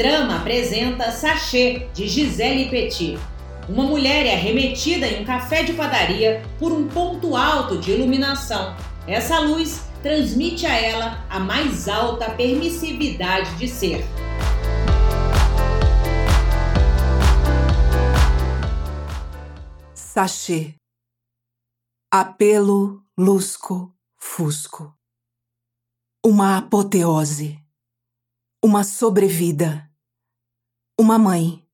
Teledrama apresenta Sachê, de Gisele Petit. Uma mulher é arremetida em um café de padaria por um ponto alto de iluminação. Essa luz transmite a ela a mais alta permissividade de ser. Sachê Apelo lusco fusco Uma apoteose Uma sobrevida Uma mãe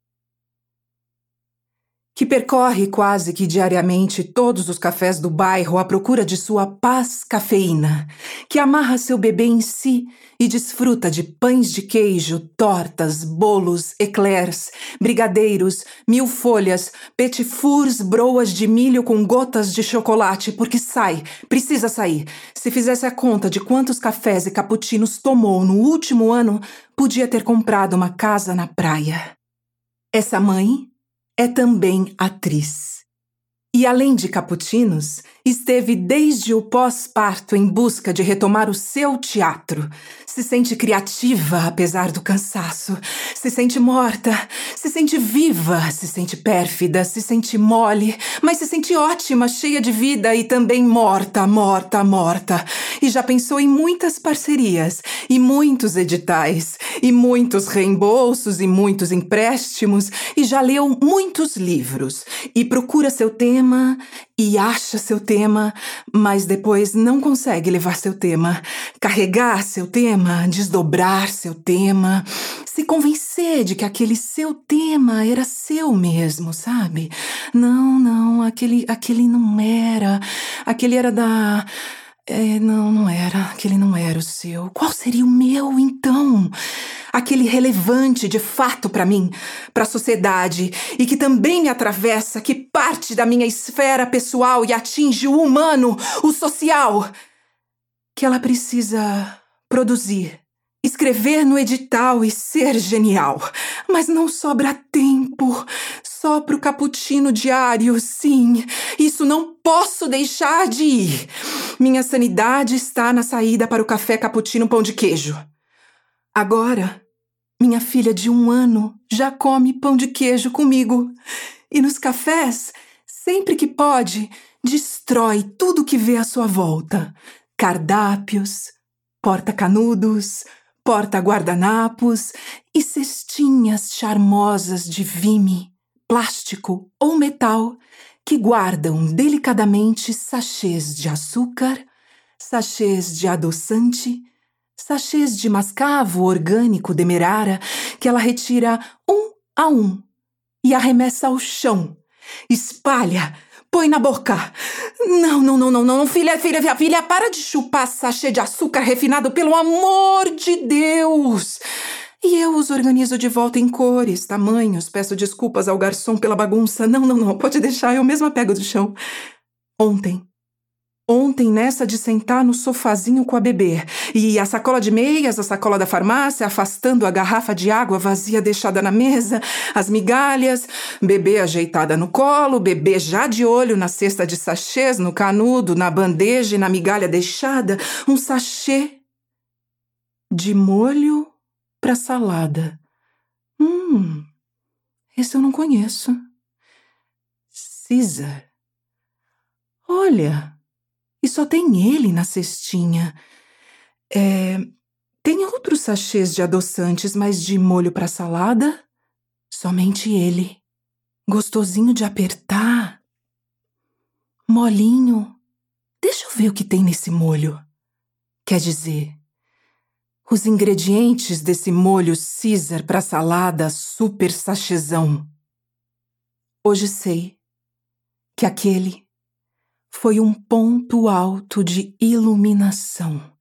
que percorre quase que diariamente todos os cafés do bairro à procura de sua paz cafeína, que amarra seu bebê em si e desfruta de pães de queijo, tortas, bolos, eclairs, brigadeiros, mil folhas, petit fours, broas de milho com gotas de chocolate, porque sai, precisa sair. Se fizesse a conta de quantos cafés e cappuccinos tomou no último ano, podia ter comprado uma casa na praia. Essa mãe é também atriz. E além de caputinos, esteve desde o pós-parto em busca de retomar o seu teatro. Se sente criativa apesar do cansaço, se sente morta, se sente viva, se sente pérfida, se sente mole, mas se sente ótima, cheia de vida e também morta, morta, morta. E já pensou em muitas parcerias, e muitos editais, e muitos reembolsos, e muitos empréstimos, e já leu muitos livros, e procura seu tema, e acha seu tema, mas depois não consegue levar seu tema, carregar seu tema, desdobrar seu tema, se convencer de que aquele seu tema era seu mesmo, sabe? Não, não, aquele, aquele não era, aquele era da. É, não, não era, aquele não era o seu. Qual seria o meu então? aquele relevante de fato para mim, para a sociedade e que também me atravessa, que parte da minha esfera pessoal e atinge o humano, o social, que ela precisa produzir, escrever no edital e ser genial. Mas não sobra tempo. Só pro cappuccino diário, sim. Isso não posso deixar de ir. Minha sanidade está na saída para o café cappuccino pão de queijo. Agora, minha filha de um ano já come pão de queijo comigo. E nos cafés, sempre que pode, destrói tudo que vê à sua volta: cardápios, porta-canudos, porta-guardanapos e cestinhas charmosas de vime, plástico ou metal que guardam delicadamente sachês de açúcar, sachês de adoçante sachês de mascavo orgânico demerara que ela retira um a um e arremessa ao chão. Espalha, põe na boca. Não, não, não, não, não, filha, filha, filha, filha, para de chupar sachê de açúcar refinado, pelo amor de Deus! E eu os organizo de volta em cores, tamanhos, peço desculpas ao garçom pela bagunça. Não, não, não, pode deixar, eu mesma pego do chão. Ontem, Ontem, nessa de sentar no sofazinho com a bebê, e a sacola de meias, a sacola da farmácia, afastando a garrafa de água vazia deixada na mesa, as migalhas, bebê ajeitada no colo, bebê já de olho na cesta de sachês, no canudo, na bandeja e na migalha deixada, um sachê de molho para salada. Hum, esse eu não conheço. Caesar. Olha. E só tem ele na cestinha. É, tem outros sachês de adoçantes, mas de molho para salada? Somente ele. Gostosinho de apertar. Molinho. Deixa eu ver o que tem nesse molho. Quer dizer, os ingredientes desse molho Caesar para salada super sachezão. Hoje sei que aquele foi um ponto alto de iluminação.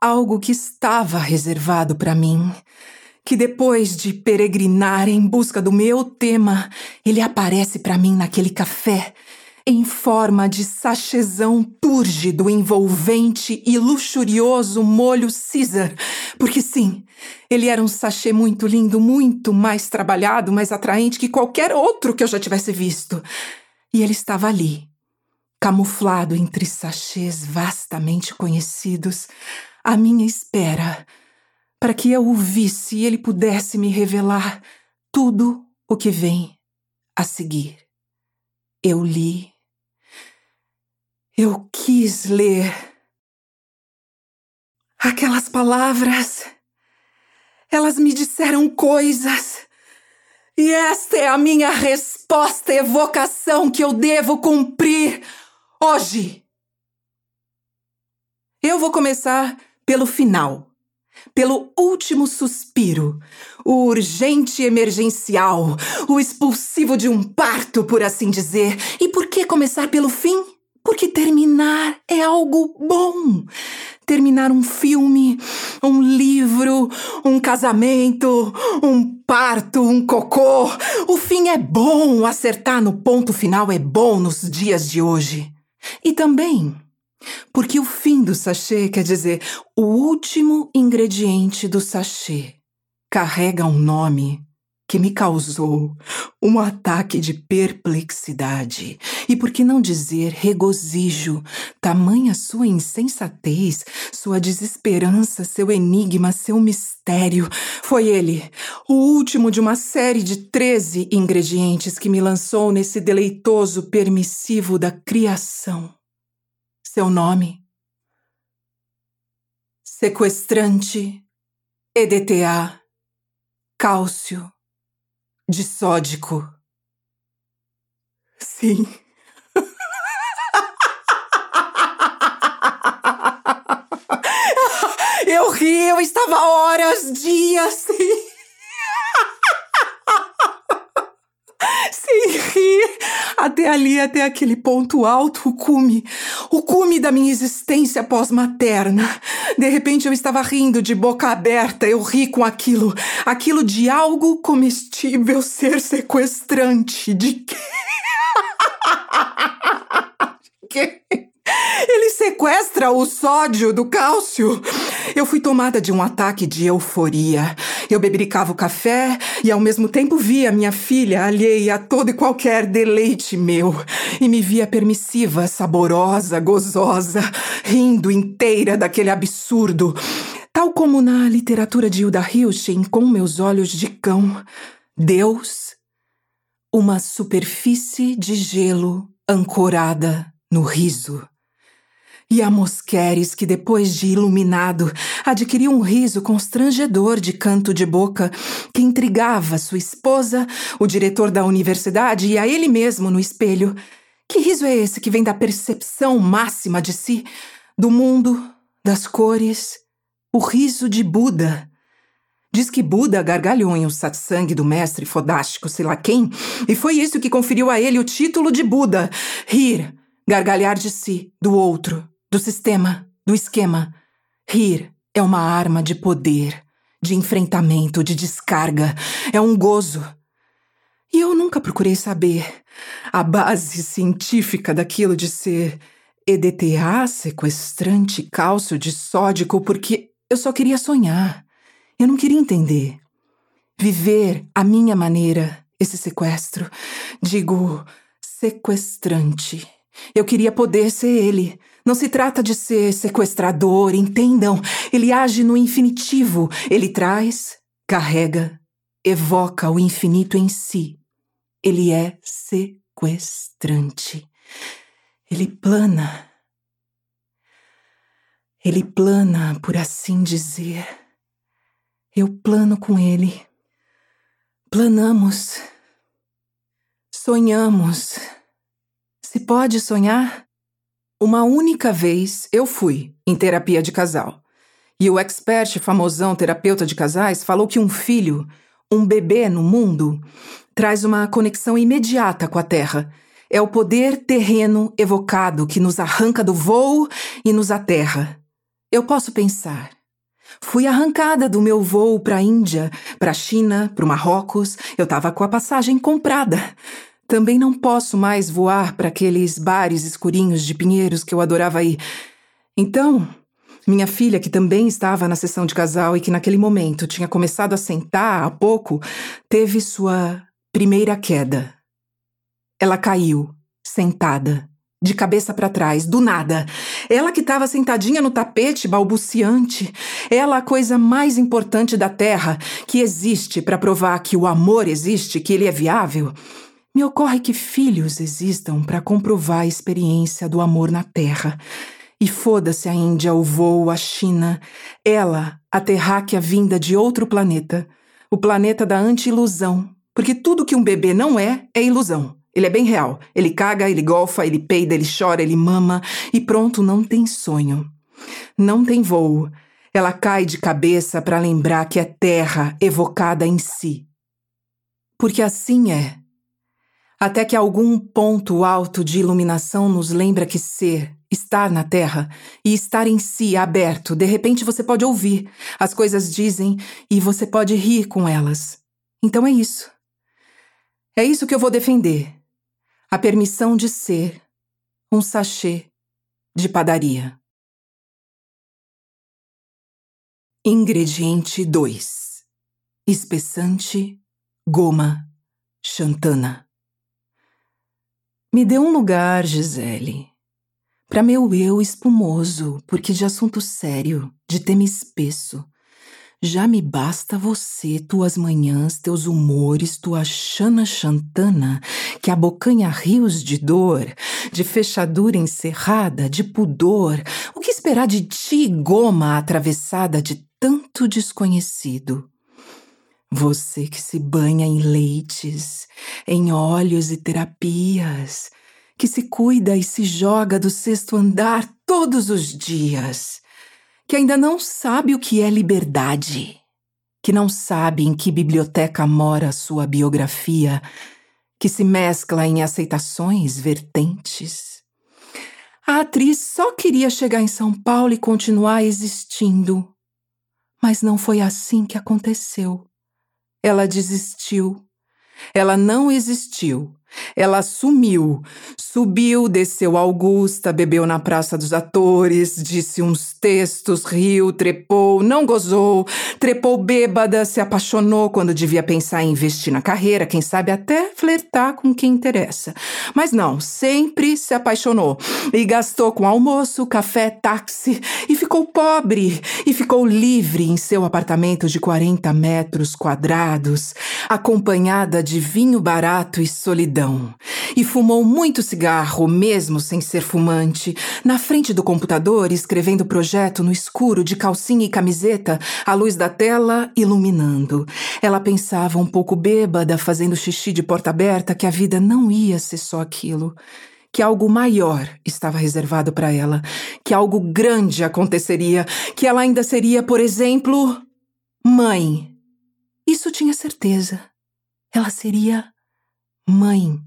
Algo que estava reservado para mim. Que depois de peregrinar em busca do meu tema, ele aparece para mim naquele café em forma de sachezão túrgido, envolvente e luxurioso molho Caesar. Porque sim, ele era um sachê muito lindo, muito mais trabalhado, mais atraente que qualquer outro que eu já tivesse visto. E ele estava ali, camuflado entre sachês vastamente conhecidos, à minha espera, para que eu o visse e ele pudesse me revelar tudo o que vem a seguir. Eu li. Eu quis ler. Aquelas palavras. Elas me disseram coisas. E esta é a minha resposta, evocação que eu devo cumprir hoje. Eu vou começar pelo final, pelo último suspiro, o urgente emergencial, o expulsivo de um parto, por assim dizer. E por que começar pelo fim? Porque terminar é algo bom. Terminar um filme, um livro, um casamento, um parto, um cocô. O fim é bom, acertar no ponto final é bom nos dias de hoje. E também porque o fim do sachê quer dizer o último ingrediente do sachê. Carrega um nome que me causou um ataque de perplexidade. E por que não dizer regozijo? Tamanha sua insensatez, sua desesperança, seu enigma, seu mistério. Foi ele, o último de uma série de treze ingredientes que me lançou nesse deleitoso permissivo da criação. Seu nome? Sequestrante, EDTA, cálcio, disódico. Sim. Eu ri, eu estava horas, dias, sim. Sim, ri. Até ali, até aquele ponto alto, o cume. O cume da minha existência pós-materna. De repente eu estava rindo de boca aberta. Eu ri com aquilo. Aquilo de algo comestível ser sequestrante. De quê? Ele sequestra o sódio do cálcio. Eu fui tomada de um ataque de euforia. Eu bebericava o café e ao mesmo tempo via minha filha alheia a todo e qualquer deleite meu. E me via permissiva, saborosa, gozosa, rindo inteira daquele absurdo. Tal como na literatura de Hilda Hilschen, com meus olhos de cão. Deus, uma superfície de gelo ancorada no riso. E a Mosqueres, que depois de iluminado, adquiriu um riso constrangedor de canto de boca que intrigava sua esposa, o diretor da universidade e a ele mesmo no espelho. Que riso é esse que vem da percepção máxima de si, do mundo, das cores? O riso de Buda. Diz que Buda gargalhou em um satsang do mestre fodástico sei lá quem, e foi isso que conferiu a ele o título de Buda. Rir, gargalhar de si, do outro, do sistema, do esquema. Rir é uma arma de poder, de enfrentamento, de descarga. É um gozo. E eu nunca procurei saber a base científica daquilo de ser EDTA, sequestrante cálcio disódico, porque eu só queria sonhar. Eu não queria entender. Viver à minha maneira esse sequestro. Digo, sequestrante. Eu queria poder ser ele, não se trata de ser sequestrador, entendam. Ele age no infinitivo. Ele traz, carrega, evoca o infinito em si. Ele é sequestrante. Ele plana. Ele plana, por assim dizer. Eu plano com ele. Planamos. Sonhamos. Se pode sonhar? Uma única vez eu fui em terapia de casal. E o expert famosão terapeuta de casais falou que um filho, um bebê no mundo, traz uma conexão imediata com a Terra. É o poder terreno evocado que nos arranca do voo e nos aterra. Eu posso pensar. Fui arrancada do meu voo para a Índia, para a China, para o Marrocos. Eu estava com a passagem comprada. Também não posso mais voar para aqueles bares escurinhos de pinheiros que eu adorava ir. Então, minha filha, que também estava na sessão de casal e que naquele momento tinha começado a sentar há pouco, teve sua primeira queda. Ela caiu, sentada, de cabeça para trás, do nada. Ela que estava sentadinha no tapete, balbuciante. ela a coisa mais importante da Terra, que existe para provar que o amor existe, que ele é viável, me ocorre que filhos existam para comprovar a experiência do amor na Terra. E foda-se a Índia, o voo, a China. Ela, a terráquea vinda de outro planeta. O planeta da anti-ilusão. Porque tudo que um bebê não é, é ilusão. Ele é bem real. Ele caga, ele golfa, ele peida, ele chora, ele mama. E pronto, não tem sonho. Não tem voo. Ela cai de cabeça para lembrar que é terra evocada em si. Porque assim é. Até que algum ponto alto de iluminação nos lembra que ser, estar na terra e estar em si aberto, de repente você pode ouvir, as coisas dizem e você pode rir com elas. Então é isso. É isso que eu vou defender. A permissão de ser um sachê de padaria. Ingrediente 2: espessante, goma, xantana. Me dê um lugar, Gisele. Para meu eu espumoso, porque de assunto sério, de tema espesso, já me basta você, tuas manhãs, teus humores, tua chana chantana, que abocanha rios de dor, de fechadura encerrada, de pudor. O que esperar de ti, goma atravessada de tanto desconhecido? Você que se banha em leites, em óleos e terapias, que se cuida e se joga do sexto andar todos os dias, que ainda não sabe o que é liberdade, que não sabe em que biblioteca mora sua biografia, que se mescla em aceitações vertentes. A atriz só queria chegar em São Paulo e continuar existindo. Mas não foi assim que aconteceu. Ela desistiu. Ela não existiu. Ela sumiu, subiu, desceu Augusta, bebeu na Praça dos Atores, disse uns textos, riu, trepou, não gozou, trepou bêbada, se apaixonou quando devia pensar em investir na carreira, quem sabe até flertar com quem interessa. Mas não, sempre se apaixonou e gastou com almoço, café, táxi e ficou pobre e ficou livre em seu apartamento de 40 metros quadrados, acompanhada de vinho barato e solidão e fumou muito cigarro, mesmo sem ser fumante, na frente do computador, escrevendo o projeto no escuro de calcinha e camiseta, a luz da tela iluminando. Ela pensava um pouco bêbada, fazendo xixi de porta aberta, que a vida não ia ser só aquilo que algo maior estava reservado para ela, que algo grande aconteceria, que ela ainda seria, por exemplo, mãe. Isso tinha certeza. Ela seria mãe.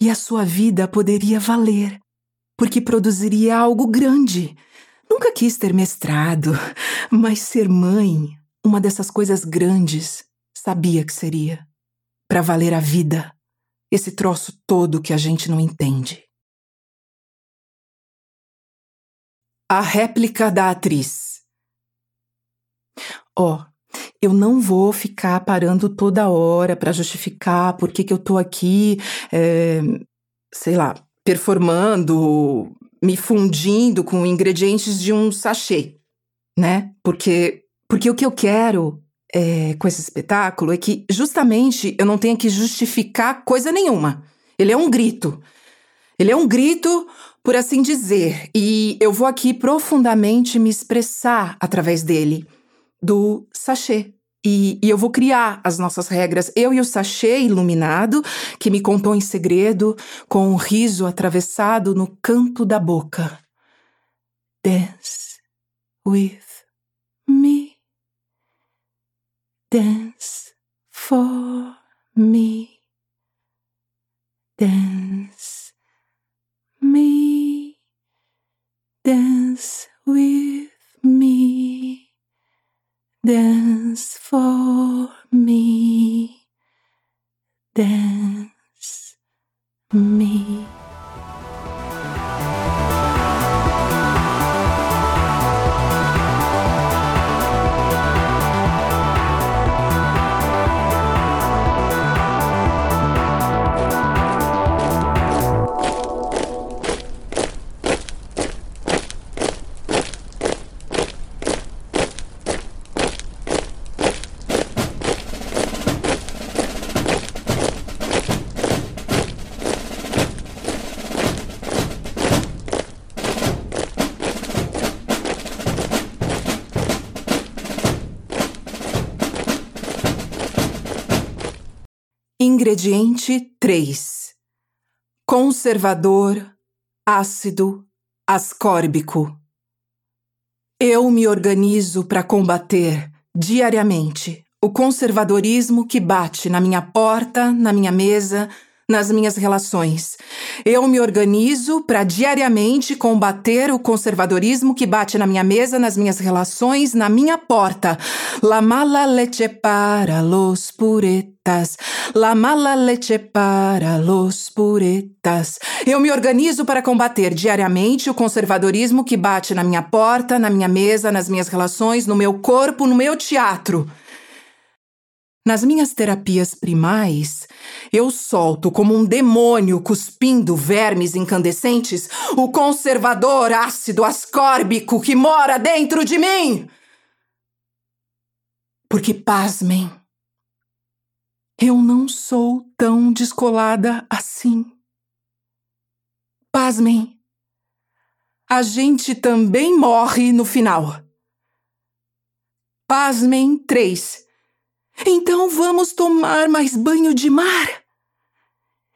E a sua vida poderia valer, porque produziria algo grande. Nunca quis ter mestrado, mas ser mãe, uma dessas coisas grandes, sabia que seria. Para valer a vida, esse troço todo que a gente não entende. A réplica da atriz. Ó, oh, eu não vou ficar parando toda hora para justificar por que, que eu tô aqui, é, sei lá, performando, me fundindo com ingredientes de um sachê, né? Porque, porque o que eu quero é, com esse espetáculo é que justamente eu não tenha que justificar coisa nenhuma. Ele é um grito. Ele é um grito, por assim dizer, e eu vou aqui profundamente me expressar através dele do sachê. E, e, eu vou criar as nossas regras. Eu e o sachê iluminado, que me contou em segredo, com um riso atravessado no canto da boca. Dance with me. Dance for me. Dance for me. Dance Ingrediente 3: Conservador ácido ascórbico. Eu me organizo para combater diariamente o conservadorismo que bate na minha porta, na minha mesa, nas minhas relações. Eu me organizo para diariamente combater o conservadorismo que bate na minha mesa, nas minhas relações, na minha porta. La mala leche para los puretas. La mala leche para los puretas. Eu me organizo para combater diariamente o conservadorismo que bate na minha porta, na minha mesa, nas minhas relações, no meu corpo, no meu teatro. Nas minhas terapias primais, eu solto como um demônio cuspindo vermes incandescentes o conservador ácido ascórbico que mora dentro de mim. Porque, pasmem, eu não sou tão descolada assim. Pasmem, a gente também morre no final. Pasmem, três. Então vamos tomar mais banho de mar.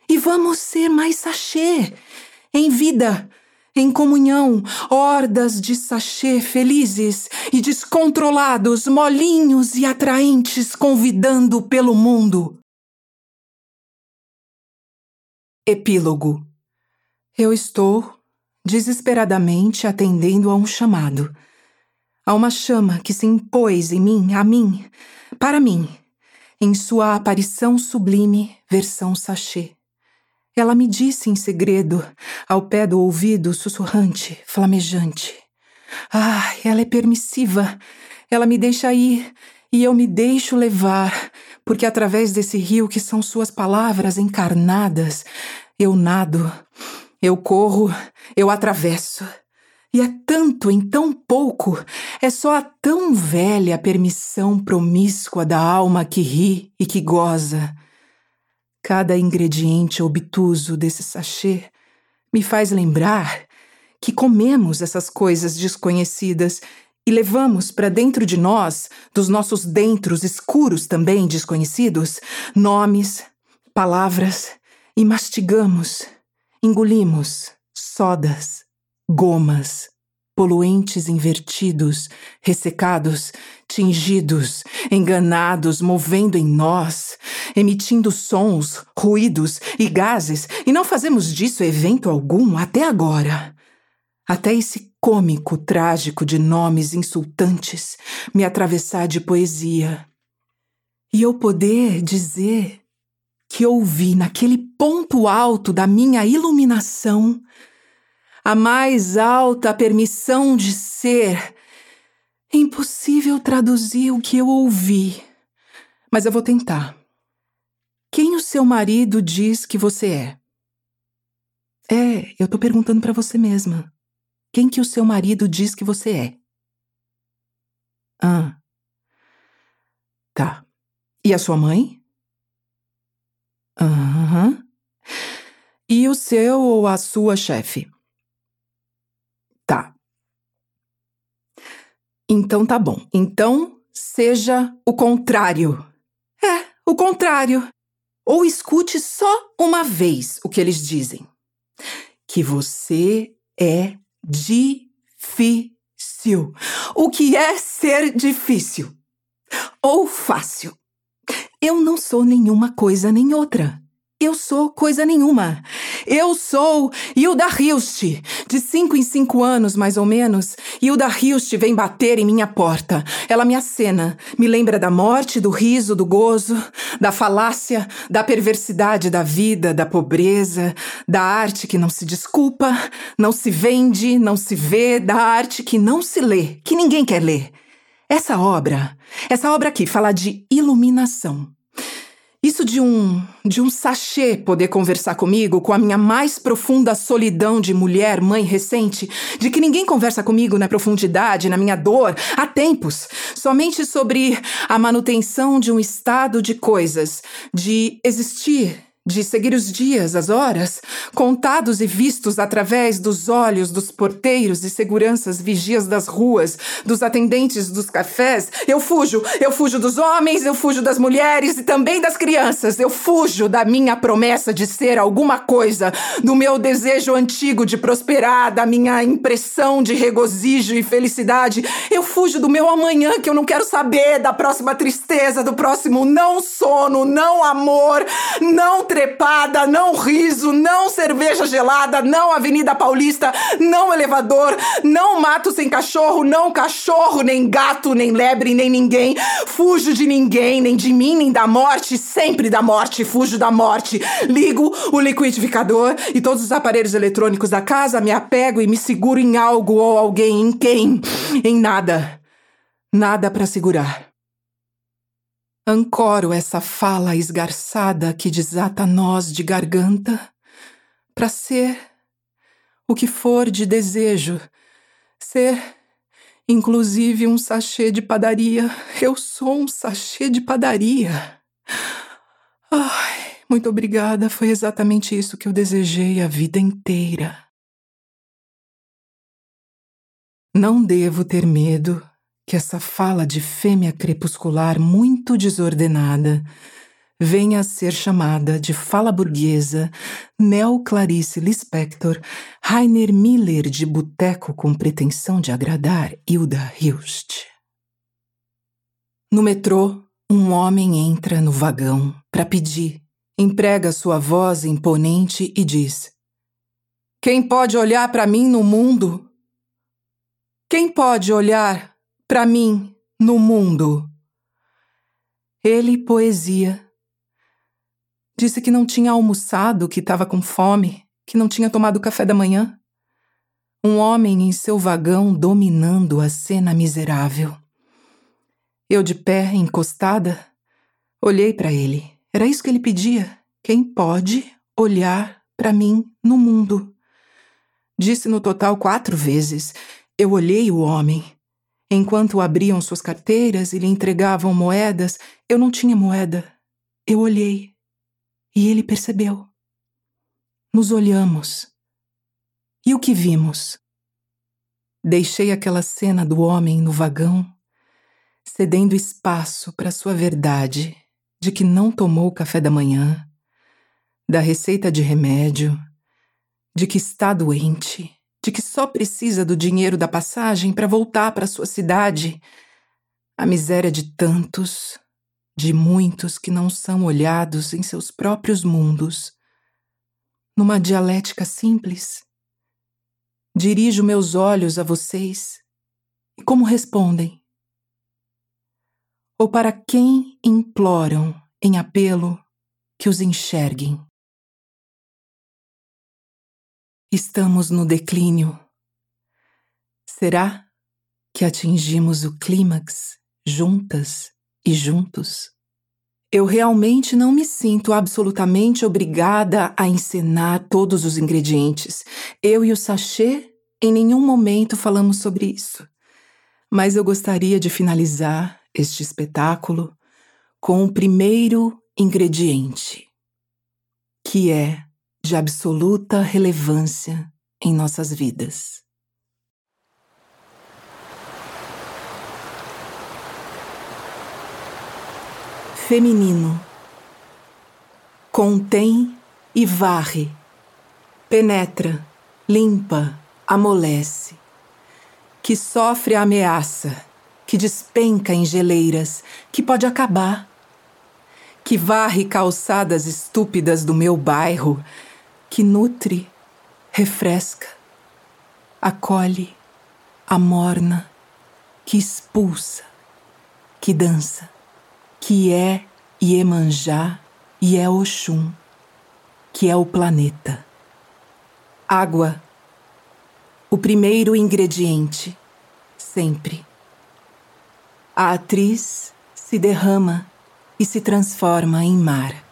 E vamos ser mais sachê, em vida, em comunhão, hordas de sachê felizes e descontrolados, molinhos e atraentes, convidando pelo mundo. Epílogo. Eu estou desesperadamente atendendo a um chamado, a uma chama que se impôs em mim, a mim, para mim, em sua aparição sublime, versão sachê. Ela me disse em segredo, ao pé do ouvido sussurrante, flamejante. Ah, ela é permissiva. Ela me deixa ir e eu me deixo levar, porque através desse rio que são suas palavras encarnadas, eu nado, eu corro, eu atravesso. E é tanto em tão pouco, é só a tão velha permissão promíscua da alma que ri e que goza. Cada ingrediente obtuso desse sachê me faz lembrar que comemos essas coisas desconhecidas e levamos para dentro de nós, dos nossos dentros escuros também desconhecidos, nomes, palavras e mastigamos, engolimos sodas gomas, poluentes invertidos, ressecados, tingidos, enganados, movendo em nós, emitindo sons, ruídos e gases, e não fazemos disso evento algum até agora. Até esse cômico trágico de nomes insultantes me atravessar de poesia. E eu poder dizer que ouvi naquele ponto alto da minha iluminação a mais alta permissão de ser. É impossível traduzir o que eu ouvi, mas eu vou tentar. Quem o seu marido diz que você é? É, eu tô perguntando para você mesma. Quem que o seu marido diz que você é? Ah. Tá. E a sua mãe? Aham. Uhum. E o seu ou a sua chefe? Tá. Então tá bom. Então seja o contrário. É, o contrário. Ou escute só uma vez o que eles dizem. Que você é difícil. O que é ser difícil? Ou fácil? Eu não sou nenhuma coisa nem outra. Eu sou coisa nenhuma. Eu sou Hilda Hilst. De cinco em cinco anos, mais ou menos, Hilda Hilst vem bater em minha porta. Ela me acena, me lembra da morte, do riso, do gozo, da falácia, da perversidade da vida, da pobreza, da arte que não se desculpa, não se vende, não se vê, da arte que não se lê, que ninguém quer ler. Essa obra, essa obra aqui fala de iluminação. Isso de um de um sachê poder conversar comigo com a minha mais profunda solidão de mulher, mãe recente, de que ninguém conversa comigo na profundidade, na minha dor, há tempos, somente sobre a manutenção de um estado de coisas, de existir de seguir os dias, as horas, contados e vistos através dos olhos dos porteiros e seguranças vigias das ruas, dos atendentes dos cafés. Eu fujo, eu fujo dos homens, eu fujo das mulheres e também das crianças. Eu fujo da minha promessa de ser alguma coisa, do meu desejo antigo de prosperar, da minha impressão de regozijo e felicidade. Eu fujo do meu amanhã que eu não quero saber, da próxima tristeza, do próximo não sono, não amor, não trepada, não riso, não cerveja gelada, não Avenida Paulista, não elevador, não mato sem cachorro, não cachorro, nem gato, nem lebre, nem ninguém. Fujo de ninguém, nem de mim, nem da morte, sempre da morte, fujo da morte. Ligo o liquidificador e todos os aparelhos eletrônicos da casa, me apego e me seguro em algo ou alguém, em quem? Em nada. Nada para segurar. Ancoro essa fala esgarçada que desata nós de garganta para ser o que for de desejo, ser inclusive um sachê de padaria. Eu sou um sachê de padaria. Ai, muito obrigada, foi exatamente isso que eu desejei a vida inteira. Não devo ter medo que essa fala de fêmea crepuscular muito desordenada venha a ser chamada de fala burguesa Neo Clarice Lispector Rainer Miller de boteco com pretensão de agradar Hilda Hilst. No metrô, um homem entra no vagão para pedir, emprega sua voz imponente e diz: Quem pode olhar para mim no mundo? Quem pode olhar para mim no mundo. Ele, poesia. Disse que não tinha almoçado, que estava com fome, que não tinha tomado café da manhã. Um homem em seu vagão dominando a cena miserável. Eu, de pé, encostada, olhei para ele. Era isso que ele pedia. Quem pode olhar para mim no mundo? Disse no total quatro vezes. Eu olhei o homem. Enquanto abriam suas carteiras e lhe entregavam moedas, eu não tinha moeda. Eu olhei. E ele percebeu. Nos olhamos. E o que vimos? Deixei aquela cena do homem no vagão, cedendo espaço para sua verdade de que não tomou café da manhã, da receita de remédio, de que está doente de que só precisa do dinheiro da passagem para voltar para sua cidade. A miséria de tantos, de muitos que não são olhados em seus próprios mundos. Numa dialética simples, dirijo meus olhos a vocês e como respondem? Ou para quem imploram em apelo que os enxerguem? Estamos no declínio. Será que atingimos o clímax juntas e juntos? Eu realmente não me sinto absolutamente obrigada a encenar todos os ingredientes. Eu e o sachê em nenhum momento falamos sobre isso. Mas eu gostaria de finalizar este espetáculo com o primeiro ingrediente, que é de absoluta relevância em nossas vidas. Feminino. Contém e varre, penetra, limpa, amolece, que sofre a ameaça, que despenca em geleiras, que pode acabar, que varre calçadas estúpidas do meu bairro, que nutre, refresca, acolhe, amorna, que expulsa, que dança, que é Iemanjá e é Oxum, que é o planeta. Água, o primeiro ingrediente, sempre. A atriz se derrama e se transforma em mar.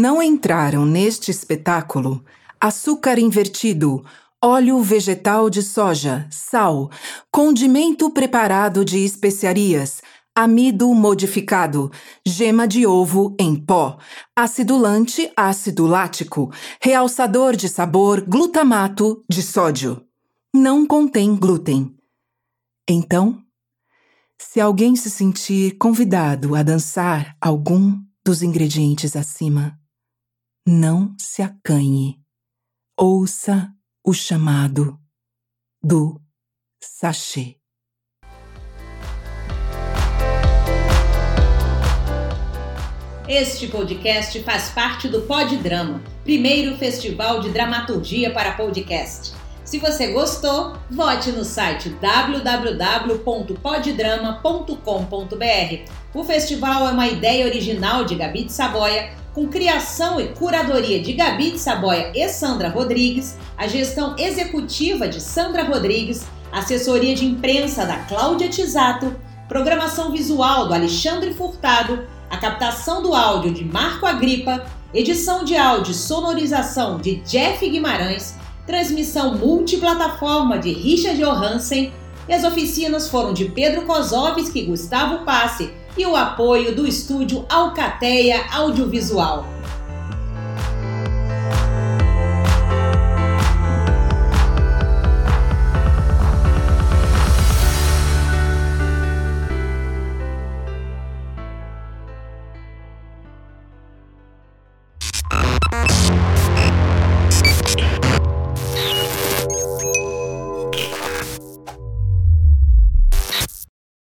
Não entraram neste espetáculo açúcar invertido, óleo vegetal de soja, sal, condimento preparado de especiarias, amido modificado, gema de ovo em pó, acidulante ácido lático, realçador de sabor glutamato de sódio. Não contém glúten. Então, se alguém se sentir convidado a dançar algum dos ingredientes acima, não se acanhe. Ouça o chamado do sachê. Este podcast faz parte do Pod Drama, primeiro festival de dramaturgia para podcast. Se você gostou, vote no site www.poddrama.com.br. O festival é uma ideia original de Gabi de Saboia, com criação e curadoria de Gabi de Saboia e Sandra Rodrigues, a gestão executiva de Sandra Rodrigues, assessoria de imprensa da Cláudia Tisato, programação visual do Alexandre Furtado, a captação do áudio de Marco Agripa, edição de áudio e sonorização de Jeff Guimarães, transmissão multiplataforma de Richard Johansen e as oficinas foram de Pedro Kozovski e Gustavo Passe e o apoio do estúdio Alcateia Audiovisual.